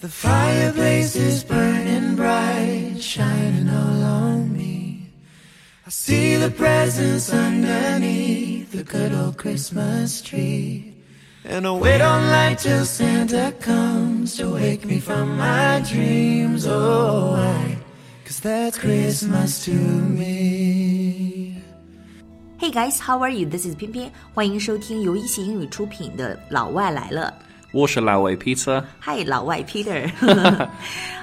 The fireplace is burning bright, shining all on me. I see the presents underneath the good old Christmas tree. And I wait on light till Santa comes to wake me from my dreams. Oh, cause that's Christmas to me. Hey guys, how are you? This is 翩翩，欢迎收听由一席英语出品的《老外来了》。我是老外 Peter. Hi, 老外 Peter.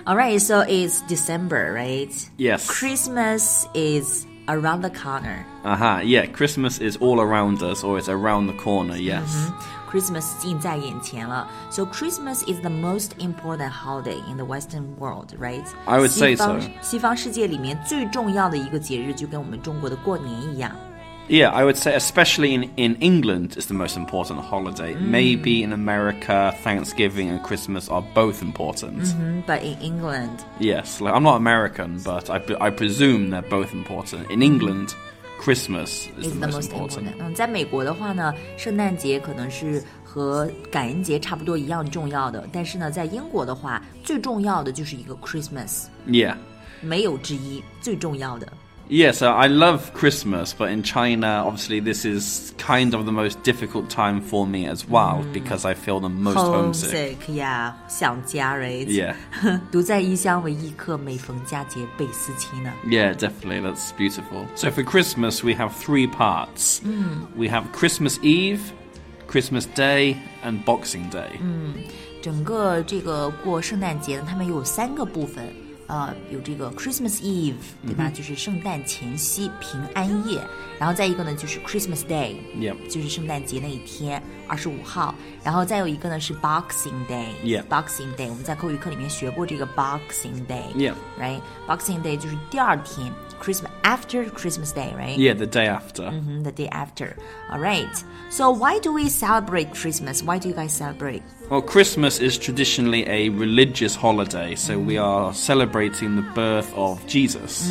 All right, so it's December, right? Yes. Christmas is around the corner. Aha, yeah, Christmas is all around us, or it's around the corner, yes. Christmas 近在眼前了. So Christmas is the most important holiday in the Western world, right? I would say 西方 so. 西方世界里面最重要的一个节日，就跟我们中国的过年一样。 Yeah, I would say, especially in, in England, it's the most important holiday. Maybe in America, Thanksgiving and Christmas are both important. But in England, Yes, like, I'm not American, but I, I presume they're both important. In England, Christmas is is the the most most important. important. 嗯，在美国的话呢，圣诞节可能是和感恩节差不多一样重要的，但是呢，在英国的话，最重要的就是一个 Christmas， Yeah. 没有之一，最重要的。 Yeah, so I love Christmas, but in China, obviously, this is kind of the most difficult time for me as well because I feel the most homesick. Homesick 呀，想家，right？ Yeah. 独在异乡为异客，每逢佳节倍思亲呢。 Yeah, definitely. That's beautiful. So for Christmas, we have three parts. We have Christmas Eve, Christmas Day, and Boxing Day. 整个这个过圣诞节呢，他们有三个部分， 呃，有这个 Christmas Eve，对吧？就是圣诞前夕平安夜，然后再一个呢就是 Christmas Day， Yep. 就是圣诞节那一天，二十五号，然后再有一个呢是 Boxing Day， Yeah. Boxing Day，我们在口语课里面学过这个 Boxing Day， Yeah. right？Boxing Day 就是第二天，Christmas after Christmas Day，right？ Yeah, the day after. Mhm, the day after. All right. So why do we celebrate Christmas? Why do you guys celebrate? Well, Christmas is traditionally a religious holiday, so we are celebrating the birth of Jesus.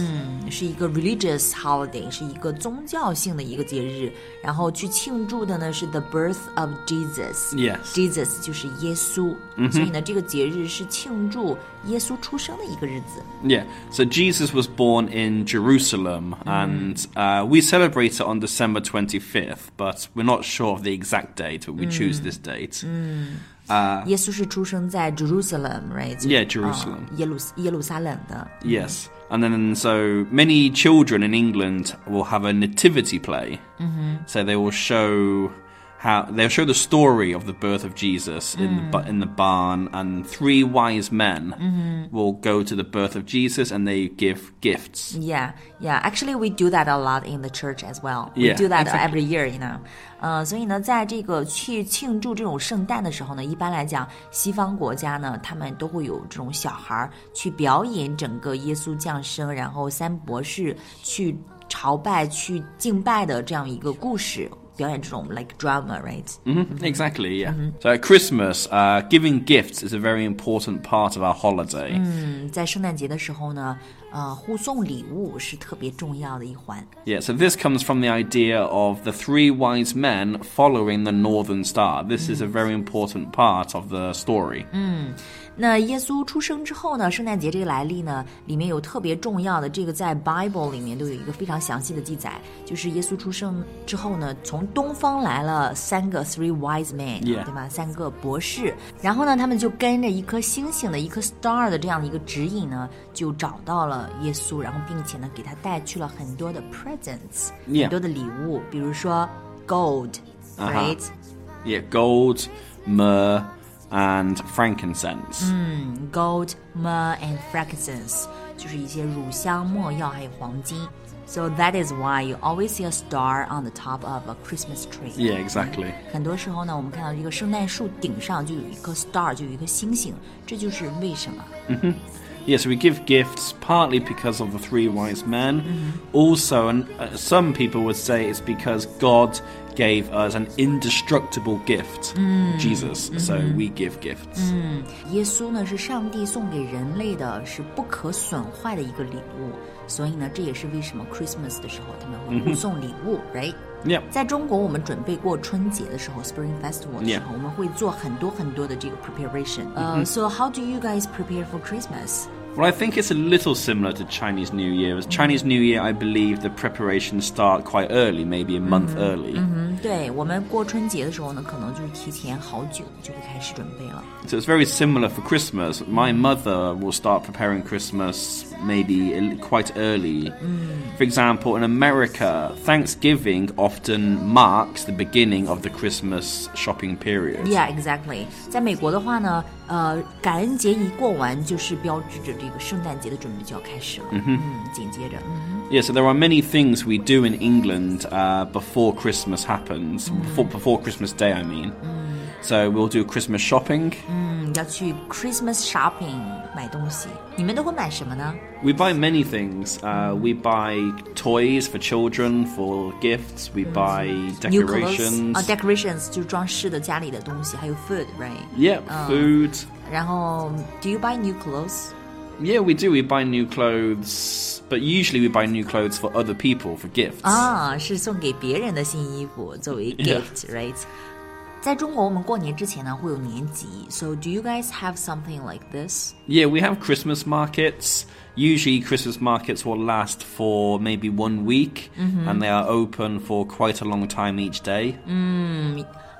是一个 religious holiday，是一个宗教性的一个节日，然后去庆祝的呢是 the birth of Jesus。 Yes. Jesus 就是耶稣，所以呢这个节日是庆祝耶稣出生的一个日子。 Yeah, so Jesus was born in Jerusalem, and uh, we celebrate it on December 25th, but we're not sure of the exact date, but we choose this date. Uh, Jerusalem, right? Yeah, Jerusalem. Uh, yes. And then, so many children in England will have a nativity play. Mm -hmm. So they will show how they'll show the story of the birth of Jesus in the bu- in the barn, and three wise men will go to the birth of Jesus and they give gifts. Yeah, yeah. Actually, we do that a lot in the church as well. We Yeah, do that exactly. every year, you know. 呃，所以呢，在这个去庆祝这种圣诞的时候呢，一般来讲，西方国家呢，他们都会有这种小孩儿去表演整个耶稣降生，然后三博士去朝拜、去敬拜的这样一个故事， 表演这种 like drama, right? hmm Exactly, yeah. So at Christmas, uh, giving gifts is a very important part of our holiday. 嗯，在圣诞节的时候呢，呃，互送礼物是特别重要的一环。 Yeah, so this comes from the idea of the three wise men following the northern star. This is a very important part of the story. 那耶稣出生之后呢，圣诞节这个来历呢，里面有特别重要的，这个在 Bible 里面都有一个非常详细的记载，就是耶稣出生之后呢，从东方来了三个 three wise men. 对吧？三个博士，然后呢，他们就跟着一颗星星的一颗 star 的这样的一个指引呢，就找到了耶稣，然后并且呢，给他带去了很多的 presents. 很多的礼物，比如说 gold，right？、Uh-huh. Yeah, gold, myrrh, and frankincense. gold, myrrh, and frankincense，就是一些乳香、没药还有黄金。So that is why you always see a star on the top of a Christmas tree. Yeah, exactly. 很多时候呢，我们看到这个圣诞树顶上就有一颗 star，就有一颗星星，这就是为什么。 Yeah, so we give gifts partly because of the three wise men. Also, and uh, some people would say it's because God gave us an indestructible gift, Jesus. So we give gifts. 耶稣呢是上帝送给人类的，是不可损坏的一个礼物，所以呢，这也是为什么 Christmas 的时候他们会互送礼物、r i g h t Yep. 在中国，我们准备过春节的时候，Spring Festival 的时 Yeah. 候我们会做很多很多的这个 preparation。呃、so how do you guys prepare for Christmas？ Well, I think it's a little similar to Chinese New Year. As Chinese New Year, I believe the preparations start quite early, maybe a month early. 嗯，对我们过春节的时候呢，可能就是提前好久就会开始准备了。 So it's very similar for Christmas. My mother will start preparing Christmas maybe a- quite early. For example, in America, Thanksgiving often marks the beginning of the Christmas shopping period. Yeah, exactly. 在美国的话呢，呃，感恩节一过完，就是标志着这个圣诞节的准备就要开始了。嗯紧接着，嗯 Yeah, so there are many things we do in England uh, before Christmas happens, before, before Christmas Day, I mean. So we'll do Christmas shopping. 嗯，要去 Christmas shopping 买东西。你们都会买什么呢？ We buy many things. Uh, we buy toys for children, for gifts. We buy New clothes decorations. 啊、decorations 就是装饰的家里的东西，还有 food，right？ Yep, food. 然后，Do you buy new clothes？ Yeah, we do. We buy new clothes, but usually we buy new clothes for other people for gifts. 啊，是送给别人的新衣服作为 Yeah. gift，right？在中国，我们过年之前呢会有年集，So do you guys have something like this？ Yeah, we have Christmas markets. Usually, Christmas markets will last for maybe one week, and they are open for quite a long time each day.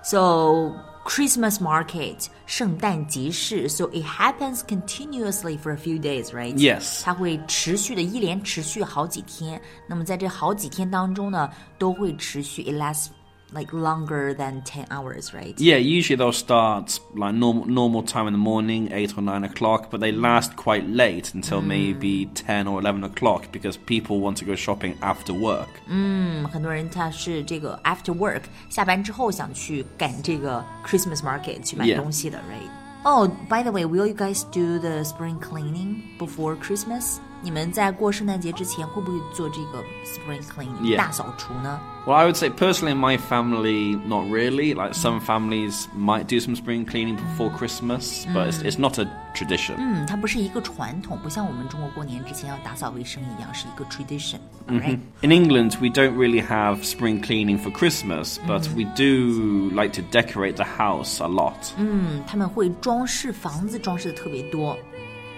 So Christmas market 圣诞集市，so it happens continuously for a few days, right? Yes. 它会持续的一连持续好几天。那么在这好几天当中呢，都会持续，it lasts like longer than ten hours, right? Yeah, usually they'll start like normal normal time in the morning, eight or nine o'clock, but they last quite late until maybe ten or eleven o'clock because people want to go shopping after work. 嗯，很多人他是这个 after work 下班之后想去赶这个 Christmas market 去买 Yeah. 东西的，right？哦、b y the way, will you guys do the spring cleaning before Christmas？ 你们在过圣诞节之前会不会做这个 spring cleaning Yeah. 大扫除呢？ Well, I would say personally in my family, not really. Like some families might do some spring cleaning before Christmas, but it's, it's not a tradition. 嗯，它不是一个传统，不像我们中国过年之前要打扫卫生一样，是一个 tradition，right？、 In England, we don't really have spring cleaning for Christmas, but we do like to decorate the house a lot. 嗯，他们会装饰房子，装饰的特别多。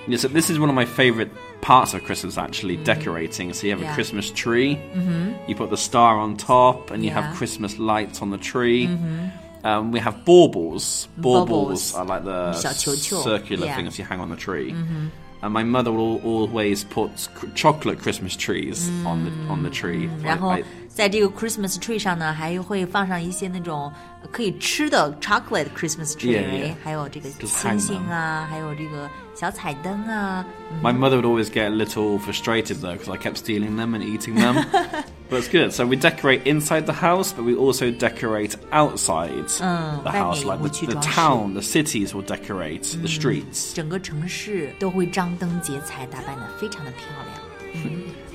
Yeah, so this is one of my favorite parts of Christmas actually mm. decorating. So you have yeah. a Christmas tree, mm-hmm. you put the star on top, and you yeah. have Christmas lights on the tree. Mm-hmm. Um, we have baubles. Baubles, baubles are like the circular yeah. things you hang on the tree. And my mother will always put chocolate Christmas trees on the on the tree. 然后在这个 Christmas tree 上呢，还会放上一些那种可以吃的 chocolate Christmas tree，、 Yeah, yeah. 还有这个 Just 星 hang 星啊，还有这个小彩灯啊。 My mother would always get a little frustrated though because I kept stealing them and eating them. but it's good. So we decorate inside the house, but we also decorate outside the 外面 house. 也 Like 会 the, 去 the 装饰。 town, the cities will decorate the streets. 整个城市都会张灯结彩，打扮的非常的漂亮。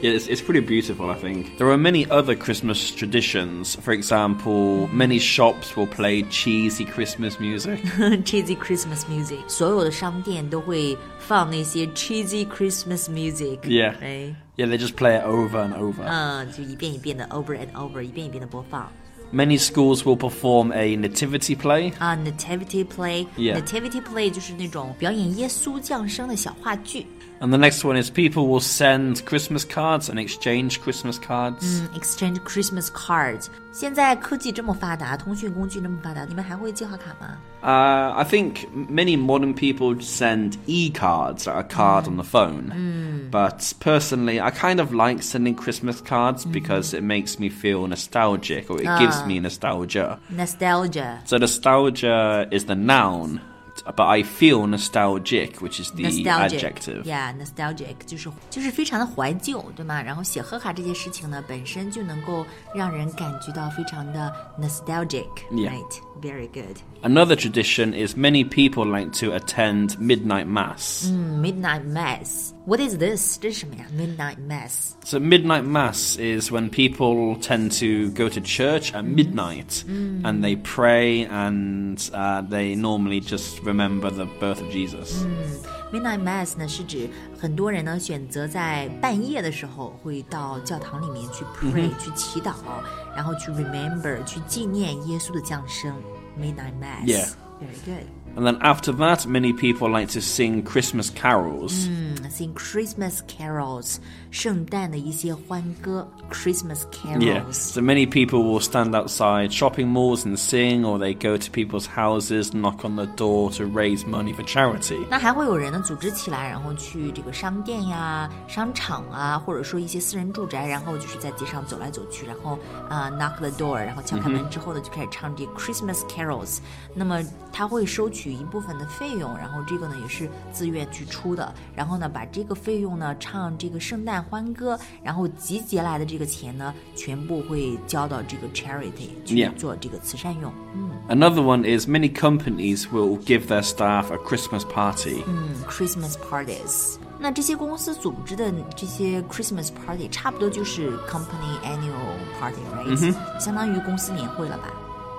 Yeah, it's, it's pretty beautiful, I think. There are many other Christmas traditions. For example, many shops will play cheesy Christmas music. cheesy Christmas music，所有的商店都会放那些 cheesy Christmas music。 Yeah. 哎， Yeah, they just play it over and over. 嗯，就一遍一遍的 over and over，一遍一遍的播放。 Many schools will perform a nativity play. 啊，nativity play，nativity Yeah. play 就是那种表演耶稣降生的小话剧。 And the next one is people will send Christmas cards and exchange Christmas cards. 嗯，exchange Christmas cards。现在科技这么发达，通讯工具这么发达，你们还会寄画卡吗？ Uh, I think many modern people send e-cards, like a card on the phone. But personally, I kind of like sending Christmas cards because it makes me feel nostalgic, or it gives me nostalgia. Nostalgia。 So nostalgia is the noun, but I feel nostalgic, which is the adjective. Yeah，nostalgic 就是就是非常的怀旧，对吗？然后写贺卡这件事情呢，本身就能够让人感觉到非常的 Yeah. nostalgic，right？Very good。 Another tradition is many people like to attend midnight mass. Midnight Mass。 What is this？这是什么呀？Midnight Mass。 So midnight mass is when people tend to go to church at midnight and they pray and uh, they normally just remember the birth of Jesus. Midnight Mass 呢，是指很多人呢选择在半夜的时候会到教堂里面去 pray、去祈祷，然后去 remember 去纪念耶稣的降生。Midnight Mass。 Yeah. Very good. And then after that, many people like to sing Christmas carols. Sing Christmas carols，圣诞的一些欢歌，Christmas Yeah. carols。 So many people will stand outside shopping malls and sing, or they go to people's houses, knock on the door to raise money for charity. 那还会有人呢组织起来，然后去这个商店呀、商场啊，或者说一些私人住宅，然后就是在街上走来走去，然后啊、knock the door，然后敲开门之后呢，就开始唱这个 Christmas carols。那么 他会收取一部分的费用，然后这个呢也是自愿去出的，然后呢把这个费用呢唱这个圣诞欢歌，然后集结来的这个钱呢，全部会交到这个 charity 去 Yeah. 做这个慈善用。嗯 Another one is many companies will give their staff a Christmas party. Christmas parties。那这些公司组织的这些 Christmas party，差不多就是 company annual party，right？、相当于公司年会了吧？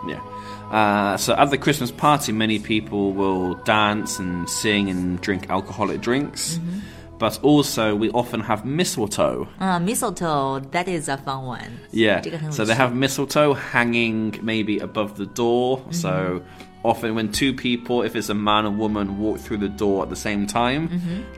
yeah. Uh, so at the Christmas party, many people will dance and sing and drink alcoholic drinks. Mm-hmm. But also, we often have mistletoe. Uh, mistletoe, that is a fun one. Yeah. So they have mistletoe hanging maybe above the door. Mm-hmm. So often, when two people, if it's a man and woman, walk through the door at the same time,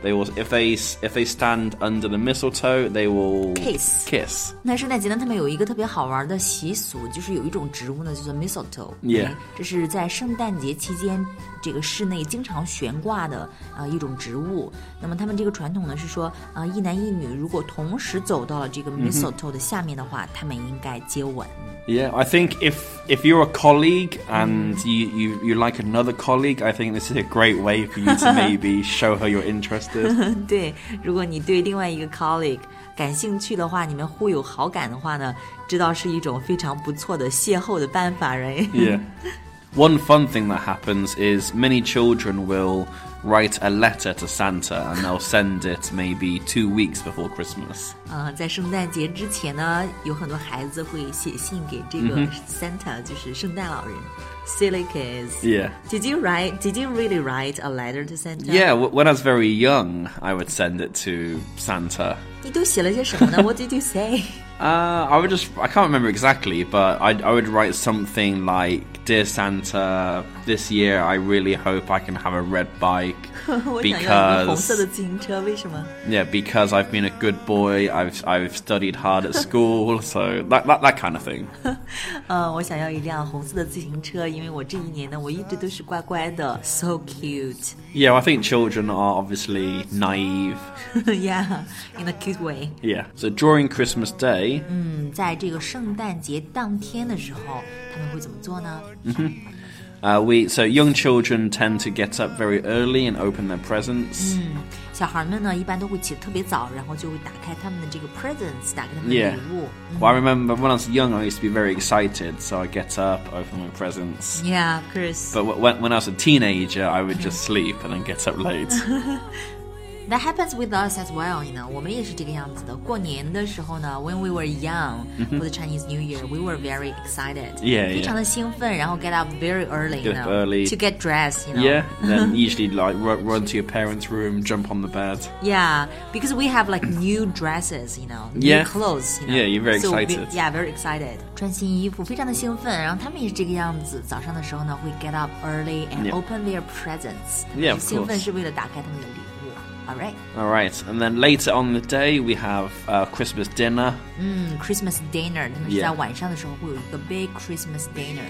they will. If they if they stand under the mistletoe, they will Kiss. Kiss. 那圣诞节呢，他们有一个特别好玩的习俗，就是有一种植物呢，叫做 mistletoe。 Yeah. 这是在圣诞节期间 这个室内经常悬挂的啊、呃一种植物。那么他们这个传统呢是说啊、一男一女如果同时走到了这个 mistletoe 的下面的话，他们应该接吻。Yeah, I think if if you're a colleague and you, you, you like another colleague, I think this is a great way for you to maybe show her you're interested. 对，如果你对另外一个 colleague 感兴趣的话，你们互有好感的话呢，知道是一种非常不错的邂逅的办法，right？yeah. One fun thing that happens is many children will write a letter to Santa and they'll send it maybe two weeks before Christmas. 呃，在圣诞节之前呢，有很多孩子会写信给这个 Santa，、就是圣诞老人。Silly kids. Yeah. Did you write? Did you really write a letter to Santa? Yeah, w- when I was very young, I would send it to Santa. 你都写了些什么呢？What did you say? Uh, I would just, I can't remember exactly, but I, I would write something like, Dear Santa, this year I really hope I can have a red bike 我想要一个红色 because, 的自行车，为什么？ yeah, because I've been a good boy, I've, I've studied hard at school, so that, that, that kind of thing. 呃，我想要一辆红色的自行车，因为我这一年呢，我一直都是乖乖的，so cute. Yeah, I think children are obviously naive. yeah, in a cute way. Yeah. So during Christmas Day, 嗯，在这个圣诞节当天的时候，他们会怎么做呢？ uh, we, so young children tend to get up very early and open their presents. 小孩们呢，一般都会起得特别早，然后就会打开他们的这个 presents，打开他们的 Yeah. 礼物。 Well, I remember when I was young, I used to be very excited, so I get up, open my presents. Yeah, Chris. But w- when, when I was a teenager, I would just sleep and then get up late. That happens with us as well, you know. 我们也是这个样子的。过年的时候呢，when we were young for the Chinese New Year, we were very excited. Yeah, 非常的兴奋，然后 get up very early, you Get know, up early. to get dressed, you know. yeah, and then usually like run, run to your parents' room, jump on the bed. Yeah, because we have like new dresses, you know, new Yeah. clothes, you know. Yeah, you're very So we- excited. yeah, very excited. 穿新衣服，非常的兴奋。然后他们也是这个样子，早上的时候呢，会 get up early and Yeah. open their presents. 他们 Yeah, of 兴奋 course. 是为了打开他们的礼物。 All right. All right, and then later on in the day, we have uh, Christmas dinner. 嗯，Christmas dinner，他们是 Yeah. 在晚上的时候会有一个 big Christmas dinner.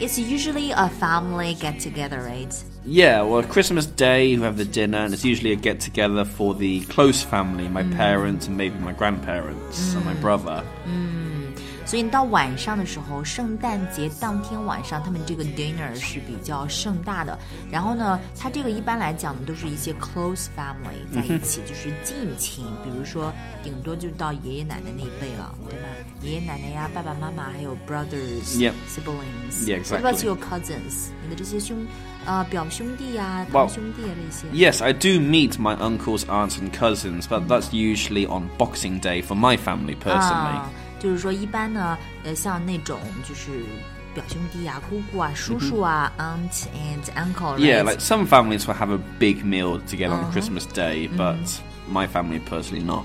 It's usually a family get together, right? Yeah, well, Christmas Day, you have the dinner, and it's usually a get together for the close family my parents and maybe my grandparents and my brother. 所以到晚上的时候，圣诞节当天晚上，他们这个 dinner 是比较盛大的。然后呢，它这个一般来讲呢，都是一些 close family 在一起，就是近亲，比如说顶多就到爷爷奶奶那一辈了，对吧？爷爷奶奶呀，爸爸妈妈，还有 brothers、 Yep. siblings。 Yeah, What about exactly. your cousins？你的这些兄，呃，表兄弟呀、 Well, 堂兄弟啊这些。 Yes, I do meet my uncles, aunts, and cousins, but that's usually on Boxing Day for my family personally. 啊， 就是说一般呢，呃，像那种就是 表兄弟啊、姑姑啊、叔叔啊、aunt and uncle。 Yeah, right? like some families will have a big meal together Uh-huh. on Christmas Day, Mm. but my family personally not.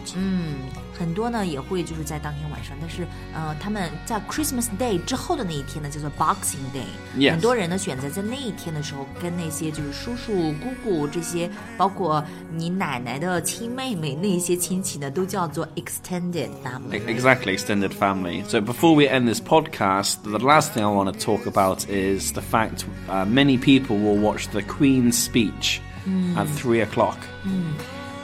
很多呢也会就是在当天晚上，但是呃，他们在 Christmas Day 之后的那一天呢，叫做 Boxing Day。 Yes 很多人呢选择在那一天的时候，跟那些就是叔叔、姑姑这些，包括你奶奶的亲妹妹那一些亲戚呢，都叫做 extended family。 Exactly, extended family. So before we end this podcast, the last thing I want to talk about is the fact uh, many people will watch the Queen's speech at three o'clock.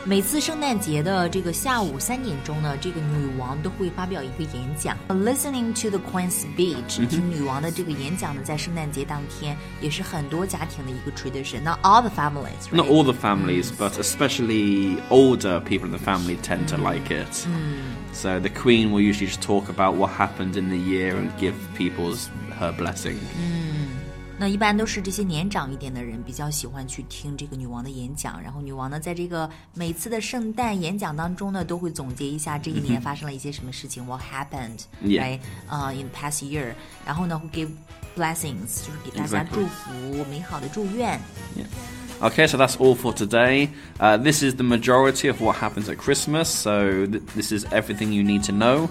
每次圣诞节的这个下午三点钟呢，这个女王都会发表一个演讲。Listening to the Queen's speech，、听女王的这个演讲呢，在圣诞节当天也是很多家庭的一个 tradition。Not all the families，、right? Not all the families, but especially older people in the family tend to like it. So the Queen will usually just talk about what happened in the year and give people's her blessing. 那一般都是这些年长一点的人比较喜欢去听这个女王的演讲，然后女王呢，在这个每次的圣诞演讲当中呢，都会总结一下这一年发生了一些什么事情、w h a t Yeah. happened，right？呃、i n the past year，然后呢会 give blessings，就是给大家 Exactly. 祝福美好的祝愿。 Okay, so that's all for today. Uh, this is the majority of what happens at Christmas, so th- this is everything you need to know.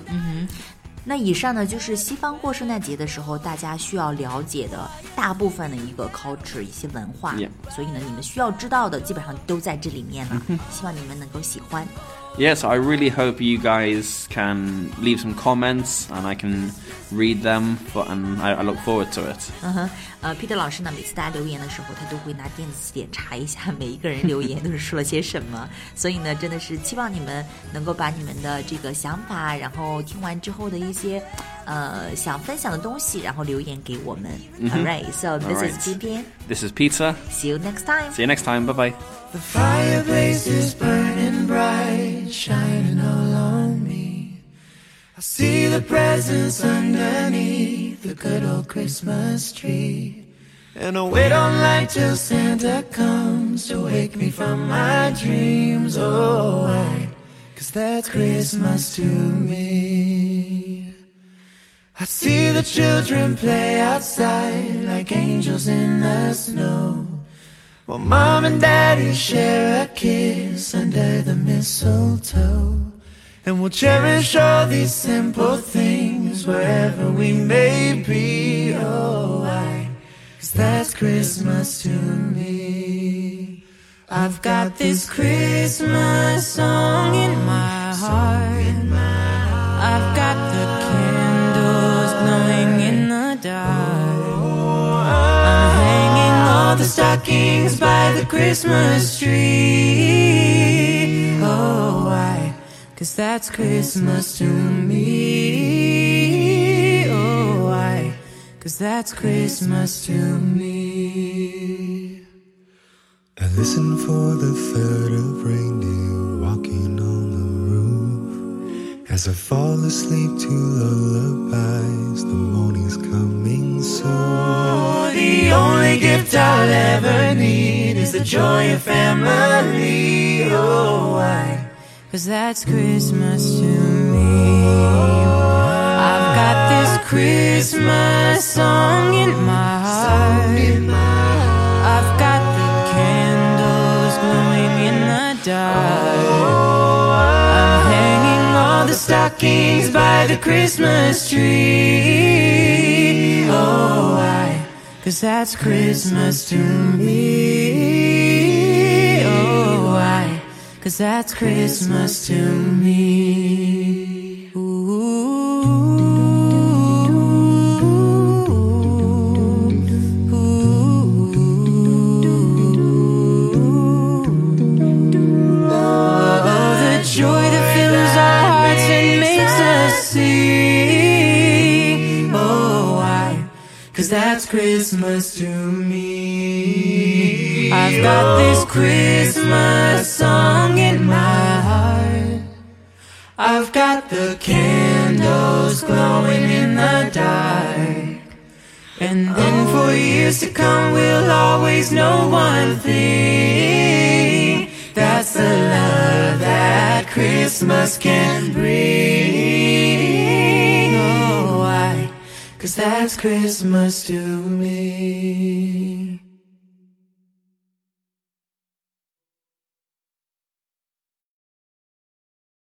那以上呢，就是西方过圣诞节的时候大家需要了解的大部分的一个 culture 一些文化.所以呢，你们需要知道的基本上都在这里面了。希望你们能够喜欢。Yes, I really hope you guys can leave some comments and I can read them, for, and I, I look forward to it. 嗯哼，呃，Peter 老师呢，每次大家留言的时候，他都会拿电子词典查一下每一个人留言都是说了些什么。所以呢，真的是期望你们能够把你们的这个想法，然后听完之后的一些呃想分享的东西，然后留言给我们。All right, so this is Alright. 偏偏 This is Peter. See you next time. See you next time. Bye bye. The fireplace is burning bright, shining all on me. I see the presents underneath the good old Christmas tree. And I wait on light till Santa comes to wake me from my dreams. Oh, why? Cause that's Christmas to me. I see the children play outside like angels in the snow. Well, mom and daddy share a kiss under the mistletoe. And we'll cherish all these simple things wherever we may be. Oh, why? Cause that's Christmas to me. I've got this Christmas song in my heart. I've got the candles glowing all the stockings by the Christmas tree. Oh, why? Cause that's Christmas to me. Oh, why? Cause that's Christmas to me. I listen for the third of reindeer walking on the. As I fall asleep to lullabies, the morning's coming soon. Oh, the only gift I'll ever need is the joy of family. Oh, why? Cause that's Christmas to me. I've got this Christmas song in my heart. I've got the candles glowing in the dark. Stockings by the Christmas tree. Oh, why? Cause that's Christmas to me. Oh, why? Cause that's Christmas to me. Christmas to me. I've got this Christmas song in my heart. I've got the candles glowing in the dark. And then for years to come, we'll always know one thing. That's the love that Christmas can bring. Cause That's Christmas to me.